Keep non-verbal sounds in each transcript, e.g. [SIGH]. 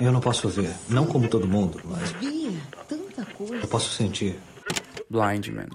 Eu não posso ver, não como todo mundo, mas Bia, tanta coisa. eu posso sentir. Blind Man.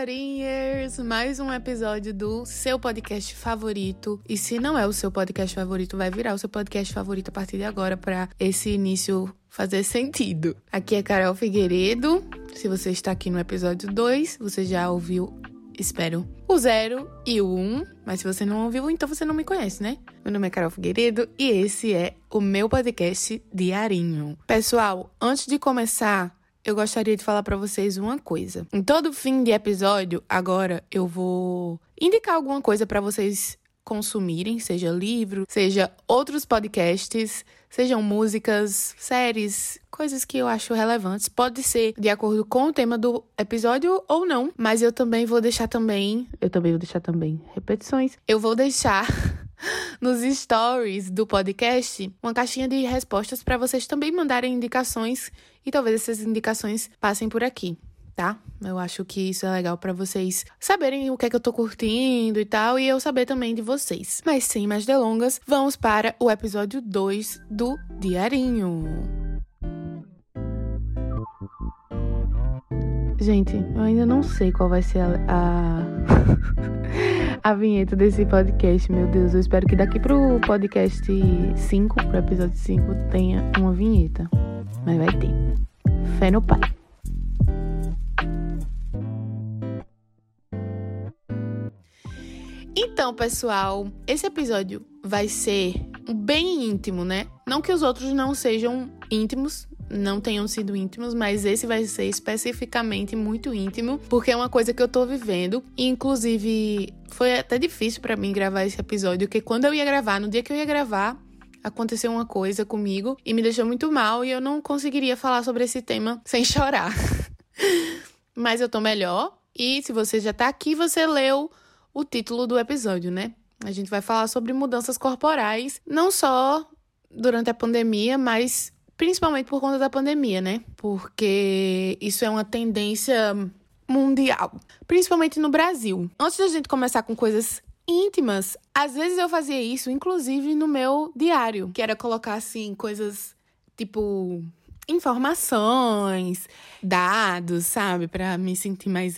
Diarinhers! Mais um episódio do seu podcast favorito. E se não é o seu podcast favorito, vai virar o seu podcast favorito a partir de agora para esse início fazer sentido. Aqui é Carol Figueiredo. Se você está aqui no episódio 2, você já ouviu, espero, o 0 e o 1. Um, mas se você não ouviu, então você não me conhece, né? Meu nome é Carol Figueiredo e esse é o meu podcast diarinho. Pessoal, antes de começar, eu gostaria de falar para vocês uma coisa. Em todo fim de episódio, agora eu vou indicar alguma coisa para vocês consumirem, seja livro, seja outros podcasts, sejam músicas, séries, coisas que eu acho relevantes. Pode ser de acordo com o tema do episódio ou não, mas eu também vou deixar também, eu também vou deixar também repetições. Eu vou deixar [LAUGHS] nos stories do podcast uma caixinha de respostas para vocês também mandarem indicações e talvez essas indicações passem por aqui, tá? Eu acho que isso é legal para vocês saberem o que é que eu tô curtindo e tal e eu saber também de vocês. Mas sem mais delongas, vamos para o episódio 2 do Diarinho. Gente, eu ainda não sei qual vai ser a, a, [LAUGHS] a, vinheta desse podcast, meu Deus. Eu espero que daqui pro podcast 5, pro episódio 5, tenha uma vinheta. Mas vai ter. Fé no pai. Então, pessoal, esse episódio vai ser bem íntimo, né? Não que os outros não sejam íntimos, não tenham sido íntimos, mas esse vai ser especificamente muito íntimo, porque é uma coisa que eu tô vivendo. Inclusive, foi até difícil para mim gravar esse episódio, porque quando eu ia gravar, no dia que eu ia gravar, aconteceu uma coisa comigo e me deixou muito mal e eu não conseguiria falar sobre esse tema [LAUGHS] sem chorar. [LAUGHS] mas eu tô melhor. E se você já tá aqui, você leu o título do episódio, né? A gente vai falar sobre mudanças corporais, não só durante a pandemia, mas principalmente por conta da pandemia, né? Porque isso é uma tendência mundial, principalmente no Brasil. Antes da gente começar com coisas íntimas, às vezes eu fazia isso, inclusive no meu diário, que era colocar assim coisas tipo informações, dados, sabe, para me sentir mais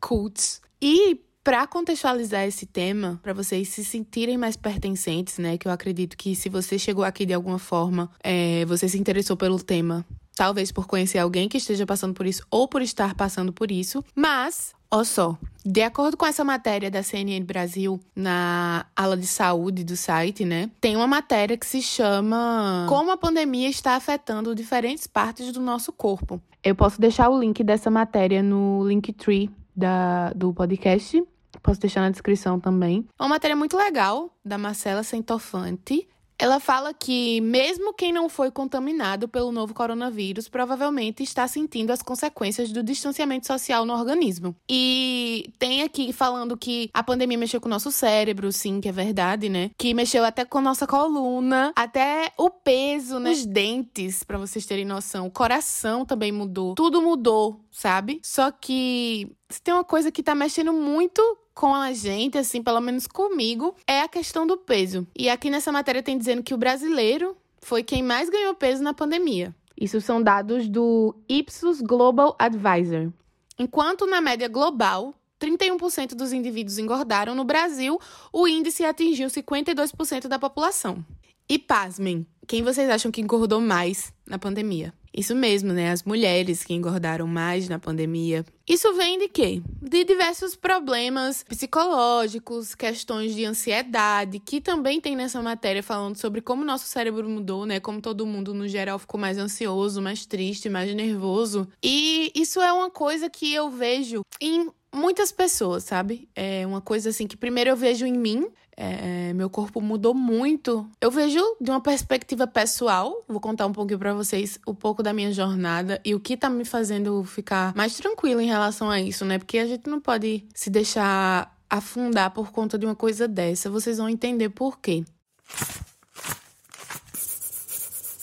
cult. E para contextualizar esse tema, para vocês se sentirem mais pertencentes, né? Que eu acredito que se você chegou aqui de alguma forma, é, você se interessou pelo tema, talvez por conhecer alguém que esteja passando por isso ou por estar passando por isso. Mas, ó só, de acordo com essa matéria da CNN Brasil na ala de saúde do site, né? Tem uma matéria que se chama Como a pandemia está afetando diferentes partes do nosso corpo. Eu posso deixar o link dessa matéria no Linktree da, do podcast. Posso deixar na descrição também. É uma matéria muito legal da Marcela Sentofante. Ela fala que, mesmo quem não foi contaminado pelo novo coronavírus, provavelmente está sentindo as consequências do distanciamento social no organismo. E tem aqui falando que a pandemia mexeu com o nosso cérebro, sim, que é verdade, né? Que mexeu até com a nossa coluna, até o peso, né? Os dentes, para vocês terem noção. O coração também mudou. Tudo mudou, sabe? Só que se tem uma coisa que tá mexendo muito com a gente, assim, pelo menos comigo, é a questão do peso. E aqui nessa matéria tem dizendo que o brasileiro foi quem mais ganhou peso na pandemia. Isso são dados do Ipsos Global Advisor. Enquanto na média global, 31% dos indivíduos engordaram, no Brasil, o índice atingiu 52% da população. E pasmem, quem vocês acham que engordou mais na pandemia? Isso mesmo, né? As mulheres que engordaram mais na pandemia. Isso vem de quê? De diversos problemas psicológicos, questões de ansiedade, que também tem nessa matéria falando sobre como nosso cérebro mudou, né? Como todo mundo no geral ficou mais ansioso, mais triste, mais nervoso. E isso é uma coisa que eu vejo em muitas pessoas, sabe? É uma coisa assim que primeiro eu vejo em mim, é, meu corpo mudou muito. Eu vejo de uma perspectiva pessoal, vou contar um pouquinho para vocês um pouco da minha jornada e o que tá me fazendo ficar mais tranquila em relação a isso, né? Porque a gente não pode se deixar afundar por conta de uma coisa dessa. Vocês vão entender por quê.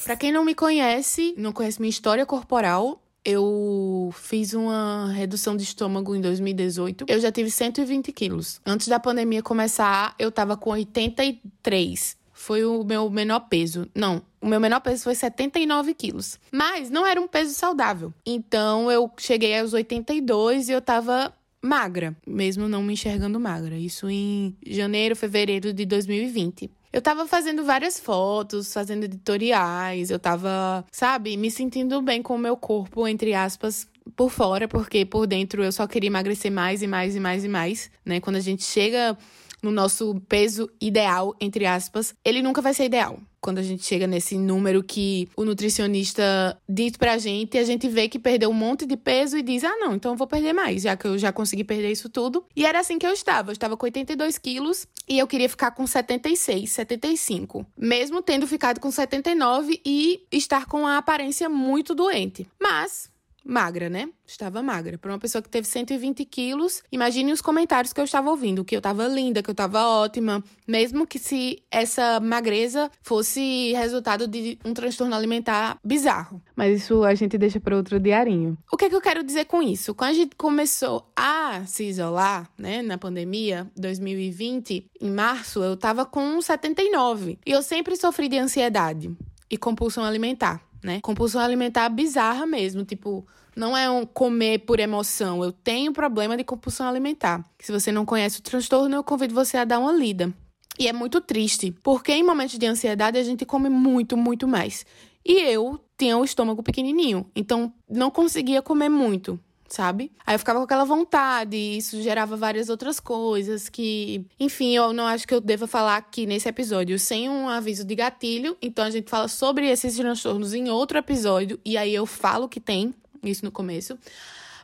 Para quem não me conhece, não conhece minha história corporal, eu fiz uma redução de estômago em 2018. Eu já tive 120 quilos. Antes da pandemia começar, eu tava com 83. Foi o meu menor peso. Não, o meu menor peso foi 79 quilos. Mas não era um peso saudável. Então eu cheguei aos 82 e eu tava magra, mesmo não me enxergando magra. Isso em janeiro, fevereiro de 2020. Eu tava fazendo várias fotos, fazendo editoriais, eu tava, sabe, me sentindo bem com o meu corpo, entre aspas, por fora, porque por dentro eu só queria emagrecer mais e mais e mais e mais, né? Quando a gente chega no nosso peso ideal, entre aspas, ele nunca vai ser ideal. Quando a gente chega nesse número que o nutricionista diz pra gente, a gente vê que perdeu um monte de peso e diz: ah, não, então eu vou perder mais, já que eu já consegui perder isso tudo. E era assim que eu estava. Eu estava com 82 quilos e eu queria ficar com 76, 75. Mesmo tendo ficado com 79 e estar com a aparência muito doente. Mas magra, né? Estava magra. Para uma pessoa que teve 120 quilos, imagine os comentários que eu estava ouvindo, que eu estava linda, que eu estava ótima, mesmo que se essa magreza fosse resultado de um transtorno alimentar bizarro. Mas isso a gente deixa para outro diarinho. O que é que eu quero dizer com isso? Quando a gente começou a se isolar, né, na pandemia, 2020, em março, eu estava com 79. E eu sempre sofri de ansiedade e compulsão alimentar né? Compulsão alimentar bizarra mesmo, tipo, não é um comer por emoção. Eu tenho problema de compulsão alimentar. Se você não conhece o transtorno, eu convido você a dar uma lida. E é muito triste, porque em momentos de ansiedade a gente come muito, muito mais. E eu tinha o estômago pequenininho, então não conseguia comer muito sabe? Aí eu ficava com aquela vontade, e isso gerava várias outras coisas que, enfim, eu não acho que eu deva falar aqui nesse episódio sem um aviso de gatilho. Então a gente fala sobre esses transtornos em outro episódio e aí eu falo que tem isso no começo.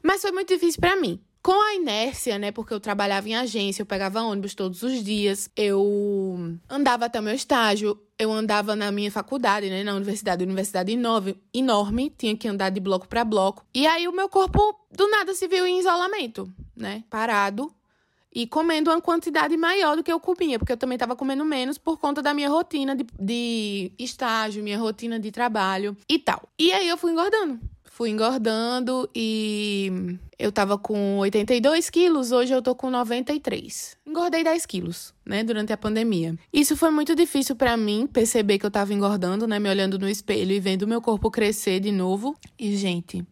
Mas foi muito difícil para mim. Com a inércia, né? Porque eu trabalhava em agência, eu pegava ônibus todos os dias, eu andava até o meu estágio, eu andava na minha faculdade, né, na universidade, universidade enorme, enorme, tinha que andar de bloco para bloco. E aí o meu corpo do nada se viu em isolamento, né? Parado e comendo uma quantidade maior do que eu comia, porque eu também estava comendo menos por conta da minha rotina de, de estágio, minha rotina de trabalho e tal. E aí eu fui engordando fui engordando e eu tava com 82 quilos, hoje eu tô com 93. Engordei 10 quilos, né, durante a pandemia. Isso foi muito difícil para mim, perceber que eu tava engordando, né, me olhando no espelho e vendo meu corpo crescer de novo. E, gente,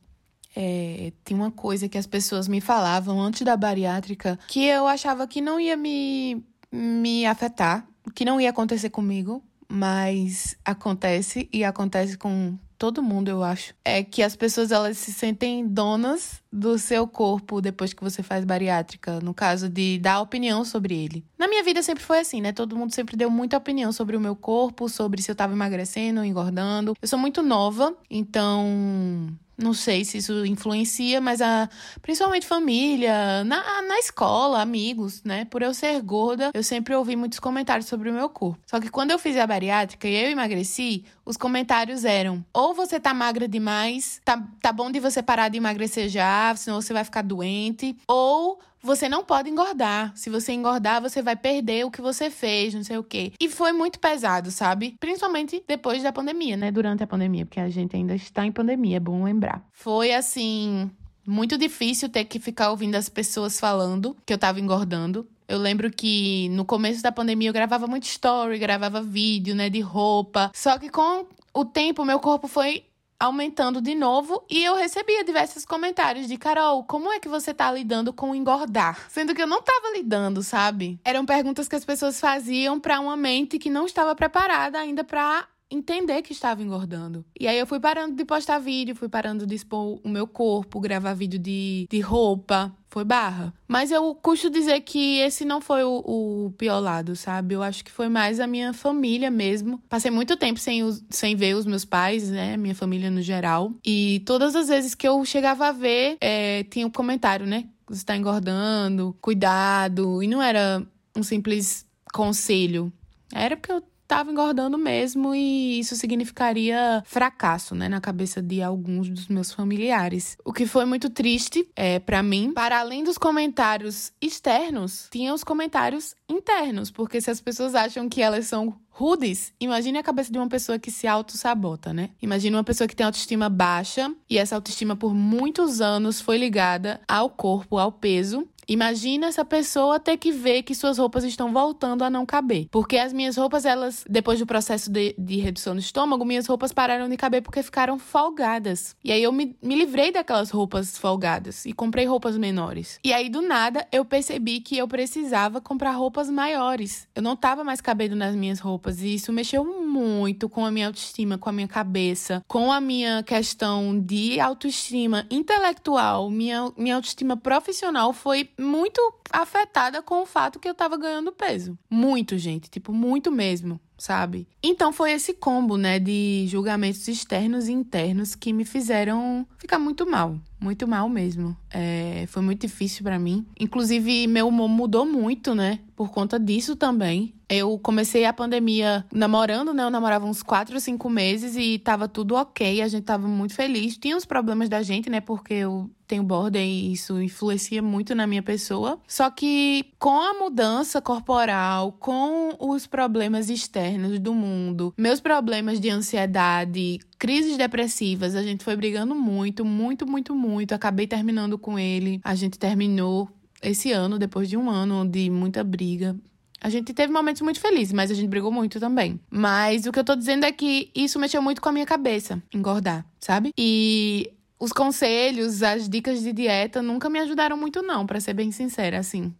é, tem uma coisa que as pessoas me falavam antes da bariátrica que eu achava que não ia me, me afetar, que não ia acontecer comigo, mas acontece e acontece com todo mundo, eu acho, é que as pessoas elas se sentem donas do seu corpo depois que você faz bariátrica, no caso de dar opinião sobre ele. Na minha vida sempre foi assim, né? Todo mundo sempre deu muita opinião sobre o meu corpo, sobre se eu tava emagrecendo, engordando. Eu sou muito nova, então não sei se isso influencia, mas a, principalmente família, na, na escola, amigos, né? Por eu ser gorda, eu sempre ouvi muitos comentários sobre o meu corpo. Só que quando eu fiz a bariátrica e eu emagreci, os comentários eram: ou você tá magra demais, tá, tá bom de você parar de emagrecer já, senão você vai ficar doente, ou você não pode engordar. Se você engordar, você vai perder o que você fez, não sei o quê. E foi muito pesado, sabe? Principalmente depois da pandemia, né? Durante a pandemia, porque a gente ainda está em pandemia, é bom lembrar. Foi assim. Muito difícil ter que ficar ouvindo as pessoas falando que eu tava engordando. Eu lembro que no começo da pandemia eu gravava muito story, gravava vídeo, né, de roupa. Só que com o tempo meu corpo foi aumentando de novo e eu recebia diversos comentários de Carol, como é que você tá lidando com engordar? Sendo que eu não tava lidando, sabe? Eram perguntas que as pessoas faziam para uma mente que não estava preparada ainda para entender que estava engordando. E aí eu fui parando de postar vídeo, fui parando de expor o meu corpo, gravar vídeo de, de roupa. Foi barra. Mas eu custo dizer que esse não foi o, o, pior lado, sabe? Eu acho que foi mais a minha família mesmo. Passei muito tempo sem, sem ver os meus pais, né? Minha família no geral. E todas as vezes que eu chegava a ver, é, tinha um comentário, né? Você está engordando, cuidado. E não era um simples conselho. Era porque eu estava engordando mesmo e isso significaria fracasso, né, na cabeça de alguns dos meus familiares. O que foi muito triste é para mim. Para além dos comentários externos, tinha os comentários internos, porque se as pessoas acham que elas são rudes, imagine a cabeça de uma pessoa que se auto-sabota, né? Imagine uma pessoa que tem autoestima baixa e essa autoestima por muitos anos foi ligada ao corpo, ao peso Imagina essa pessoa ter que ver que suas roupas estão voltando a não caber. Porque as minhas roupas, elas, depois do processo de, de redução no estômago, minhas roupas pararam de caber porque ficaram folgadas. E aí eu me, me livrei daquelas roupas folgadas e comprei roupas menores. E aí, do nada, eu percebi que eu precisava comprar roupas maiores. Eu não tava mais cabendo nas minhas roupas. E isso mexeu muito com a minha autoestima, com a minha cabeça, com a minha questão de autoestima intelectual. Minha, minha autoestima profissional foi muito afetada com o fato que eu tava ganhando peso. Muito, gente. Tipo, muito mesmo sabe? Então foi esse combo, né, de julgamentos externos e internos que me fizeram ficar muito mal, muito mal mesmo. É, foi muito difícil para mim. Inclusive, meu humor mudou muito, né, por conta disso também. Eu comecei a pandemia namorando, né? Eu namorava uns 4 ou 5 meses e tava tudo ok, a gente tava muito feliz. Tinha os problemas da gente, né? Porque eu tenho border e isso influencia muito na minha pessoa. Só que com a mudança corporal, com os problemas externos do mundo, meus problemas de ansiedade, crises depressivas, a gente foi brigando muito, muito, muito, muito. Acabei terminando com ele. A gente terminou esse ano, depois de um ano de muita briga. A gente teve momentos muito felizes, mas a gente brigou muito também. Mas o que eu tô dizendo é que isso mexeu muito com a minha cabeça, engordar, sabe? E os conselhos, as dicas de dieta nunca me ajudaram muito, não, para ser bem sincera, assim.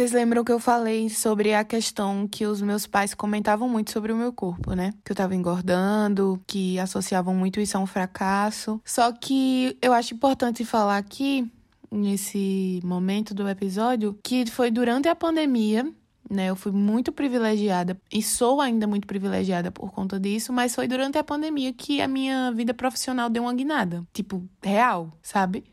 Vocês lembram que eu falei sobre a questão que os meus pais comentavam muito sobre o meu corpo, né? Que eu tava engordando, que associavam muito isso a um fracasso. Só que eu acho importante falar aqui, nesse momento do episódio, que foi durante a pandemia né? Eu fui muito privilegiada e sou ainda muito privilegiada por conta disso, mas foi durante a pandemia que a minha vida profissional deu uma guinada, tipo, real, sabe?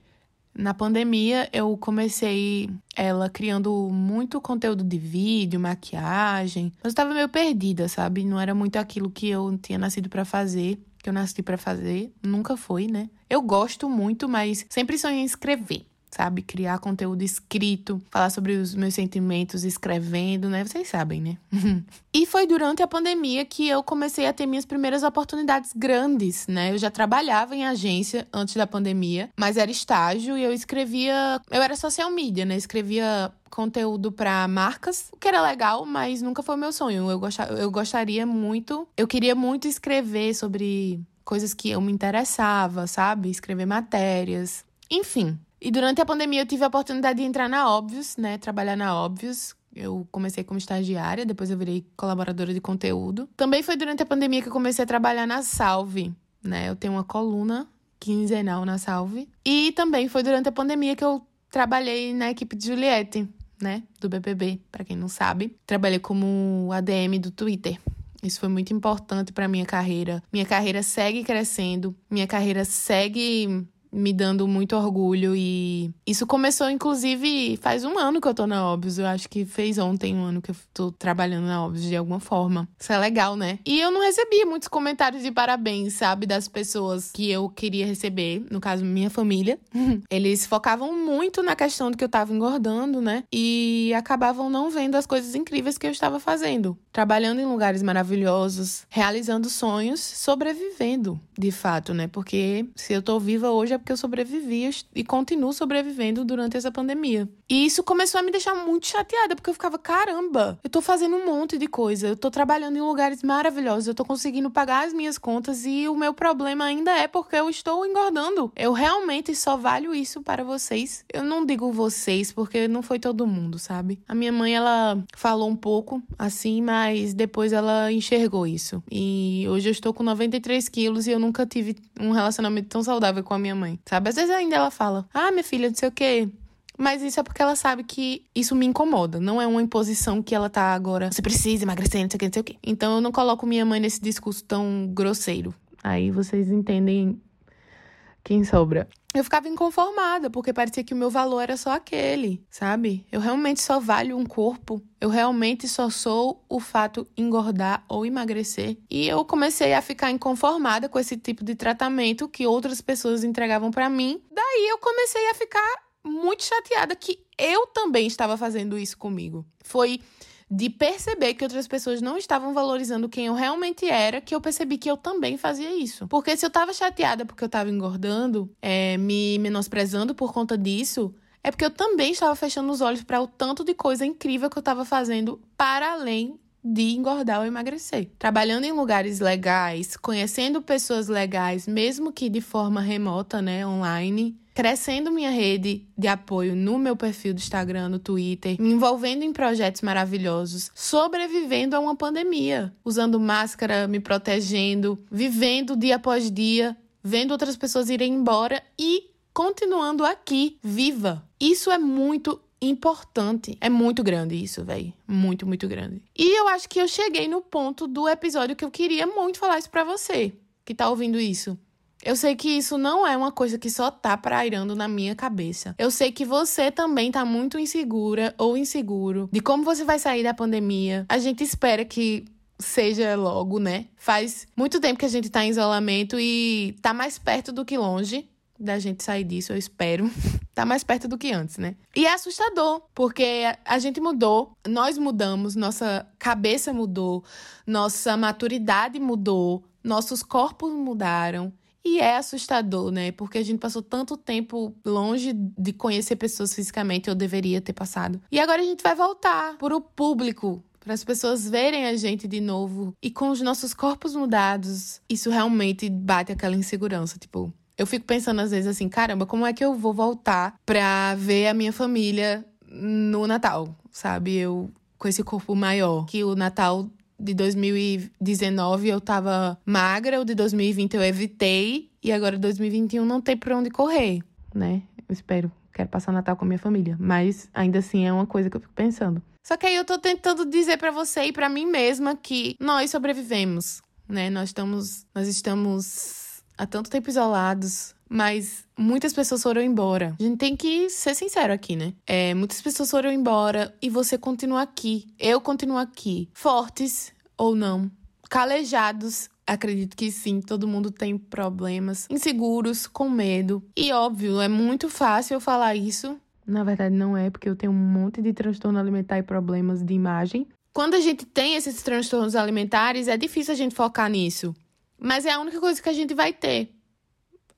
Na pandemia, eu comecei ela criando muito conteúdo de vídeo, maquiagem. Mas eu estava meio perdida, sabe? Não era muito aquilo que eu tinha nascido para fazer, que eu nasci para fazer. Nunca foi, né? Eu gosto muito, mas sempre sonhei em escrever sabe? Criar conteúdo escrito, falar sobre os meus sentimentos escrevendo, né? Vocês sabem, né? [LAUGHS] e foi durante a pandemia que eu comecei a ter minhas primeiras oportunidades grandes, né? Eu já trabalhava em agência antes da pandemia, mas era estágio e eu escrevia. Eu era social media, né? Escrevia conteúdo para marcas, o que era legal, mas nunca foi meu sonho. Eu, gostar, eu gostaria muito, eu queria muito escrever sobre coisas que eu me interessava, sabe? Escrever matérias. Enfim, e durante a pandemia eu tive a oportunidade de entrar na Óbvios, né? Trabalhar na Óbvios. Eu comecei como estagiária, depois eu virei colaboradora de conteúdo. Também foi durante a pandemia que eu comecei a trabalhar na Salve, né? Eu tenho uma coluna quinzenal na Salve. E também foi durante a pandemia que eu trabalhei na equipe de Juliette, né? Do BBB, para quem não sabe. Trabalhei como ADM do Twitter. Isso foi muito importante para minha carreira. Minha carreira segue crescendo, minha carreira segue me dando muito orgulho e isso começou inclusive faz um ano que eu tô na Óbvios, eu acho que fez ontem um ano que eu tô trabalhando na Óbvios de alguma forma. Isso é legal, né? E eu não recebi muitos comentários de parabéns, sabe, das pessoas que eu queria receber, no caso minha família. [LAUGHS] Eles focavam muito na questão de que eu tava engordando, né? E acabavam não vendo as coisas incríveis que eu estava fazendo, trabalhando em lugares maravilhosos, realizando sonhos, sobrevivendo, de fato, né? Porque se eu tô viva hoje é porque eu sobrevivi e continuo sobrevivendo durante essa pandemia. E isso começou a me deixar muito chateada, porque eu ficava, caramba, eu tô fazendo um monte de coisa, eu tô trabalhando em lugares maravilhosos, eu tô conseguindo pagar as minhas contas e o meu problema ainda é porque eu estou engordando. Eu realmente só valho isso para vocês. Eu não digo vocês, porque não foi todo mundo, sabe? A minha mãe, ela falou um pouco assim, mas depois ela enxergou isso. E hoje eu estou com 93 quilos e eu nunca tive um relacionamento tão saudável com a minha mãe, sabe? Às vezes ainda ela fala, ah, minha filha, não sei o quê. Mas isso é porque ela sabe que isso me incomoda. Não é uma imposição que ela tá agora. Você precisa emagrecer, não sei o que, não sei o que. Então eu não coloco minha mãe nesse discurso tão grosseiro. Aí vocês entendem quem sobra. Eu ficava inconformada, porque parecia que o meu valor era só aquele, sabe? Eu realmente só valho um corpo. Eu realmente só sou o fato engordar ou emagrecer. E eu comecei a ficar inconformada com esse tipo de tratamento que outras pessoas entregavam para mim. Daí eu comecei a ficar muito chateada que eu também estava fazendo isso comigo. Foi de perceber que outras pessoas não estavam valorizando quem eu realmente era, que eu percebi que eu também fazia isso. Porque se eu tava chateada porque eu tava engordando, é, me menosprezando por conta disso, é porque eu também estava fechando os olhos para o tanto de coisa incrível que eu estava fazendo para além de engordar ou emagrecer. Trabalhando em lugares legais, conhecendo pessoas legais, mesmo que de forma remota, né, online, crescendo minha rede de apoio no meu perfil do Instagram, no Twitter, me envolvendo em projetos maravilhosos, sobrevivendo a uma pandemia, usando máscara, me protegendo, vivendo dia após dia, vendo outras pessoas irem embora e continuando aqui, viva. Isso é muito importante. É muito grande isso, velho. Muito, muito grande. E eu acho que eu cheguei no ponto do episódio que eu queria muito falar isso para você que tá ouvindo isso. Eu sei que isso não é uma coisa que só tá prairando na minha cabeça. Eu sei que você também tá muito insegura ou inseguro de como você vai sair da pandemia. A gente espera que seja logo, né? Faz muito tempo que a gente tá em isolamento e tá mais perto do que longe da gente sair disso, eu espero. [LAUGHS] tá mais perto do que antes, né? E é assustador, porque a gente mudou, nós mudamos, nossa cabeça mudou, nossa maturidade mudou, nossos corpos mudaram. E é assustador, né? Porque a gente passou tanto tempo longe de conhecer pessoas fisicamente, eu deveria ter passado. E agora a gente vai voltar para o público, para as pessoas verem a gente de novo. E com os nossos corpos mudados, isso realmente bate aquela insegurança. Tipo, eu fico pensando às vezes assim: caramba, como é que eu vou voltar pra ver a minha família no Natal, sabe? Eu com esse corpo maior. Que o Natal de 2019 eu tava magra, o de 2020 eu evitei e agora 2021 não tem por onde correr, né? Eu espero, quero passar Natal com a minha família, mas ainda assim é uma coisa que eu fico pensando. Só que aí eu tô tentando dizer para você e para mim mesma que nós sobrevivemos, né? Nós estamos nós estamos há tanto tempo isolados, mas muitas pessoas foram embora. A gente tem que ser sincero aqui, né? É, muitas pessoas foram embora e você continua aqui. Eu continuo aqui. Fortes ou não. Calejados. Acredito que sim, todo mundo tem problemas, inseguros, com medo. E óbvio, é muito fácil eu falar isso. Na verdade, não é, porque eu tenho um monte de transtorno alimentar e problemas de imagem. Quando a gente tem esses transtornos alimentares, é difícil a gente focar nisso. Mas é a única coisa que a gente vai ter.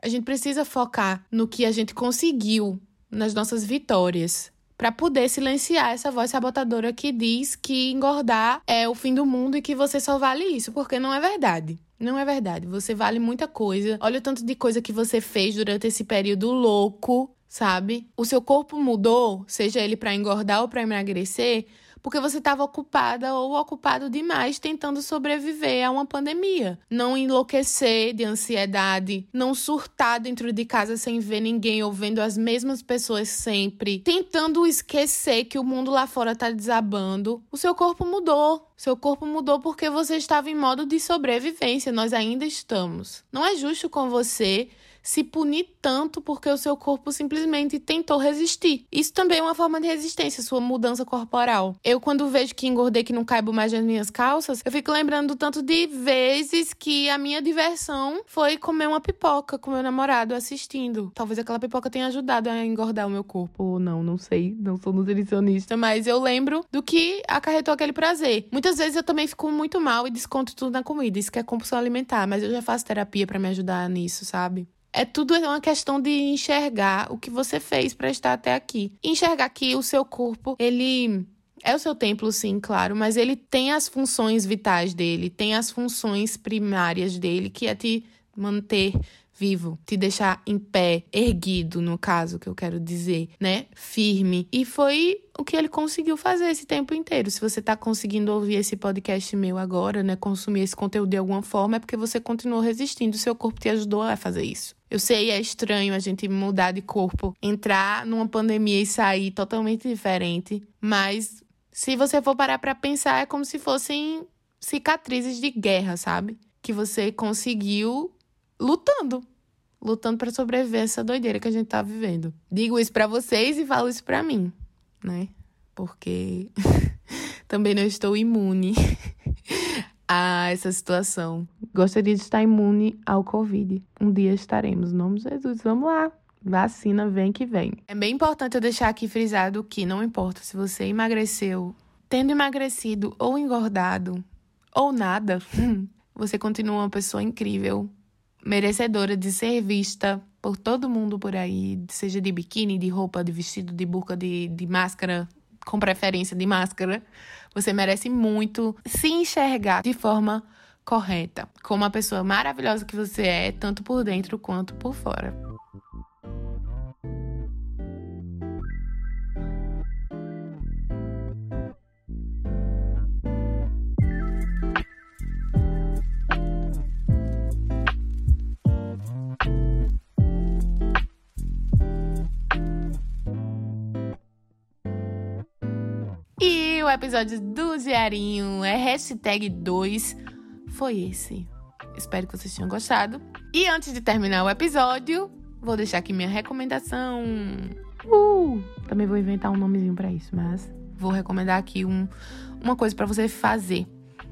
A gente precisa focar no que a gente conseguiu, nas nossas vitórias, para poder silenciar essa voz sabotadora que diz que engordar é o fim do mundo e que você só vale isso, porque não é verdade. Não é verdade. Você vale muita coisa. Olha o tanto de coisa que você fez durante esse período louco, sabe? O seu corpo mudou, seja ele para engordar ou para emagrecer, porque você estava ocupada ou ocupado demais tentando sobreviver a uma pandemia. Não enlouquecer de ansiedade, não surtar dentro de casa sem ver ninguém ou vendo as mesmas pessoas sempre, tentando esquecer que o mundo lá fora está desabando. O seu corpo mudou. Seu corpo mudou porque você estava em modo de sobrevivência. Nós ainda estamos. Não é justo com você se punir tanto porque o seu corpo simplesmente tentou resistir. Isso também é uma forma de resistência, sua mudança corporal. Eu, quando vejo que engordei, que não caibo mais nas minhas calças, eu fico lembrando do tanto de vezes que a minha diversão foi comer uma pipoca com meu namorado assistindo. Talvez aquela pipoca tenha ajudado a engordar o meu corpo, ou não, não sei, não sou nutricionista, mas eu lembro do que acarretou aquele prazer. Muitas vezes eu também fico muito mal e desconto tudo na comida, isso que é compulsão alimentar, mas eu já faço terapia para me ajudar nisso, sabe? É tudo uma questão de enxergar o que você fez para estar até aqui. Enxergar que o seu corpo, ele é o seu templo, sim, claro, mas ele tem as funções vitais dele, tem as funções primárias dele, que é te manter vivo, te deixar em pé, erguido, no caso que eu quero dizer, né? Firme. E foi o que ele conseguiu fazer esse tempo inteiro. Se você tá conseguindo ouvir esse podcast meu agora, né, consumir esse conteúdo de alguma forma, é porque você continuou resistindo, seu corpo te ajudou a fazer isso. Eu sei, é estranho a gente mudar de corpo, entrar numa pandemia e sair totalmente diferente, mas se você for parar para pensar, é como se fossem cicatrizes de guerra, sabe? Que você conseguiu lutando. lutando para sobreviver essa doideira que a gente tá vivendo. Digo isso para vocês e falo isso para mim, né? Porque [LAUGHS] também não estou imune a essa situação. Gostaria de estar imune ao Covid. Um dia estaremos. Em nome de Jesus, vamos lá. Vacina vem que vem. É bem importante eu deixar aqui frisado que não importa se você emagreceu, tendo emagrecido ou engordado, ou nada, [LAUGHS] você continua uma pessoa incrível, merecedora de ser vista por todo mundo por aí, seja de biquíni, de roupa, de vestido, de burca, de, de máscara, com preferência de máscara. Você merece muito se enxergar de forma correta, como a pessoa maravilhosa que você é, tanto por dentro quanto por fora. O episódio do Diarinho é hashtag 2 foi esse. Espero que vocês tenham gostado. E antes de terminar o episódio, vou deixar aqui minha recomendação. Uh, também vou inventar um nomezinho para isso, mas vou recomendar aqui um, uma coisa para você fazer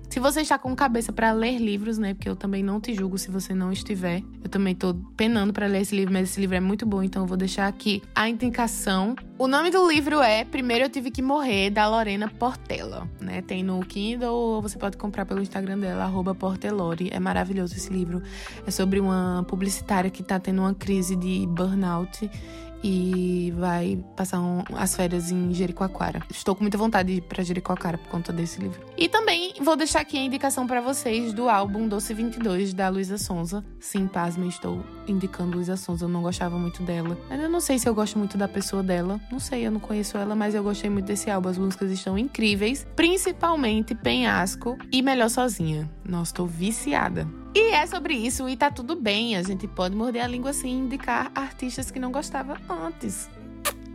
se você está com cabeça para ler livros, né? Porque eu também não te julgo se você não estiver. Eu também tô penando para ler esse livro, mas esse livro é muito bom, então eu vou deixar aqui a indicação. O nome do livro é Primeiro Eu Tive Que Morrer, da Lorena Portela, né? Tem no Kindle ou você pode comprar pelo Instagram dela, Portelore. É maravilhoso esse livro. É sobre uma publicitária que tá tendo uma crise de burnout e vai passar um, as férias em Jericoacoara. Estou com muita vontade de ir para Jericoacoara por conta desse livro. E também vou deixar aqui a indicação para vocês do álbum Doce 22 da Luísa Sonza. Sim, pasme, estou indicando Luísa Sonza, eu não gostava muito dela. Eu não sei se eu gosto muito da pessoa dela, não sei, eu não conheço ela, mas eu gostei muito desse álbum. As músicas estão incríveis, principalmente Penhasco e Melhor Sozinha. Nossa, tô viciada. E é sobre isso, e tá tudo bem. A gente pode morder a língua assim e indicar artistas que não gostava antes.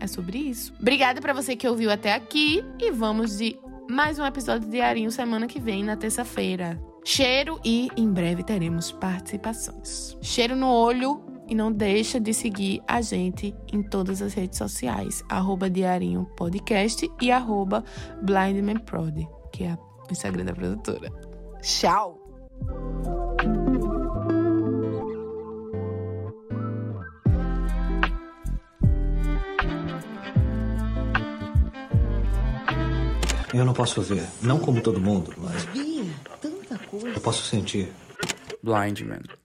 É sobre isso. Obrigada para você que ouviu até aqui e vamos de mais um episódio diário semana que vem, na terça-feira. Cheiro e em breve teremos participações. Cheiro no olho e não deixa de seguir a gente em todas as redes sociais, arroba Diarinho Podcast e arroba BlindmanProd, que é o Instagram da produtora. Tchau! Eu não posso ver, não como todo mundo, mas. Bia, tanta coisa. Eu posso sentir. Blind Man.